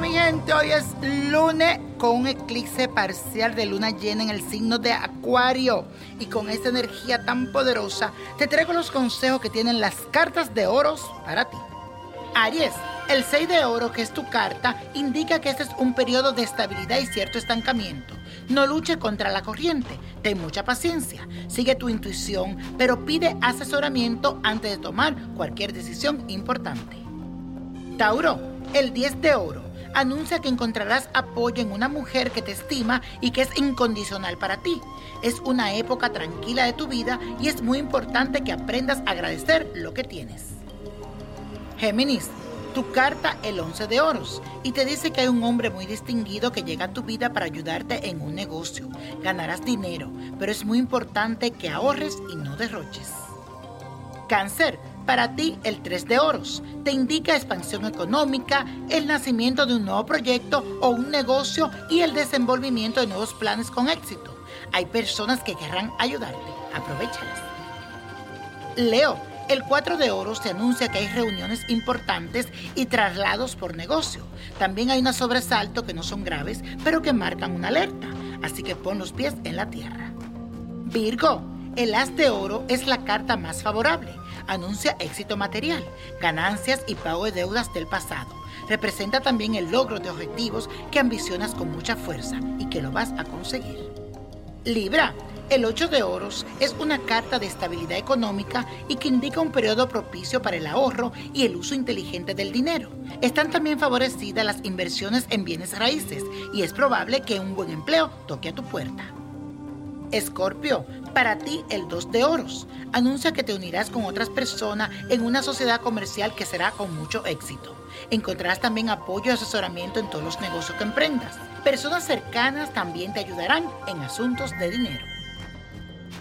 gente, hoy es lunes con un eclipse parcial de luna llena en el signo de Acuario. Y con esta energía tan poderosa, te traigo los consejos que tienen las cartas de oros para ti. Aries, el 6 de oro, que es tu carta, indica que este es un periodo de estabilidad y cierto estancamiento. No luche contra la corriente, ten mucha paciencia, sigue tu intuición, pero pide asesoramiento antes de tomar cualquier decisión importante. Tauro, el 10 de oro, anuncia que encontrarás apoyo en una mujer que te estima y que es incondicional para ti. Es una época tranquila de tu vida y es muy importante que aprendas a agradecer lo que tienes. Géminis, tu carta el 11 de oros y te dice que hay un hombre muy distinguido que llega a tu vida para ayudarte en un negocio. Ganarás dinero, pero es muy importante que ahorres y no derroches. Cáncer, para ti el 3 de oros te indica expansión económica, el nacimiento de un nuevo proyecto o un negocio y el desenvolvimiento de nuevos planes con éxito. Hay personas que querrán ayudarte. Aprovechalas. Leo, el 4 de oros te anuncia que hay reuniones importantes y traslados por negocio. También hay un sobresalto que no son graves, pero que marcan una alerta. Así que pon los pies en la tierra. Virgo, el as de oro es la carta más favorable. Anuncia éxito material, ganancias y pago de deudas del pasado. Representa también el logro de objetivos que ambicionas con mucha fuerza y que lo vas a conseguir. Libra, el 8 de oros es una carta de estabilidad económica y que indica un periodo propicio para el ahorro y el uso inteligente del dinero. Están también favorecidas las inversiones en bienes raíces y es probable que un buen empleo toque a tu puerta. Escorpio, para ti el 2 de oros. Anuncia que te unirás con otras personas en una sociedad comercial que será con mucho éxito. Encontrarás también apoyo y asesoramiento en todos los negocios que emprendas. Personas cercanas también te ayudarán en asuntos de dinero.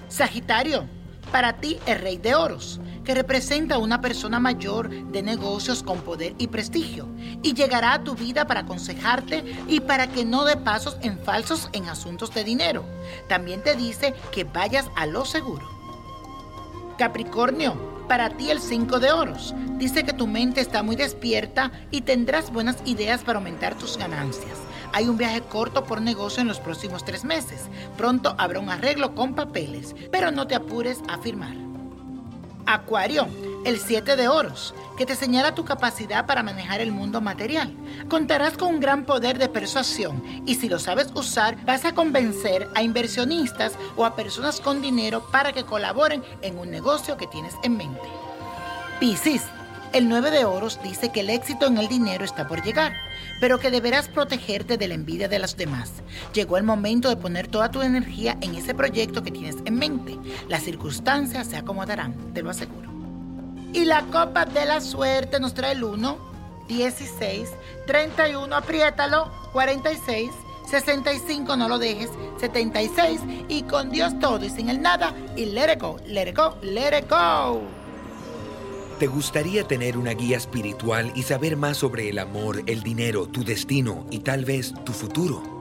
Sagitario, para ti el rey de oros, que representa a una persona mayor de negocios con poder y prestigio, y llegará a tu vida para aconsejarte y para que no dé pasos en falsos en asuntos de dinero. También te dice que vayas a lo seguro. Capricornio, para ti el 5 de oros. Dice que tu mente está muy despierta y tendrás buenas ideas para aumentar tus ganancias. Hay un viaje corto por negocio en los próximos tres meses. Pronto habrá un arreglo con papeles, pero no te apures a firmar. Acuario, el 7 de oros, que te señala tu capacidad para manejar el mundo material. Contarás con un gran poder de persuasión y si lo sabes usar vas a convencer a inversionistas o a personas con dinero para que colaboren en un negocio que tienes en mente. Piscis, el 9 de oros dice que el éxito en el dinero está por llegar, pero que deberás protegerte de la envidia de los demás. Llegó el momento de poner toda tu energía en ese proyecto que tienes en mente. Las circunstancias se acomodarán, te lo aseguro. Y la copa de la suerte nos trae el 1, 16, 31, apriétalo, 46, 65, no lo dejes, 76 y con Dios todo y sin el nada y let it go, let it go, let it go. ¿Te gustaría tener una guía espiritual y saber más sobre el amor, el dinero, tu destino y tal vez tu futuro?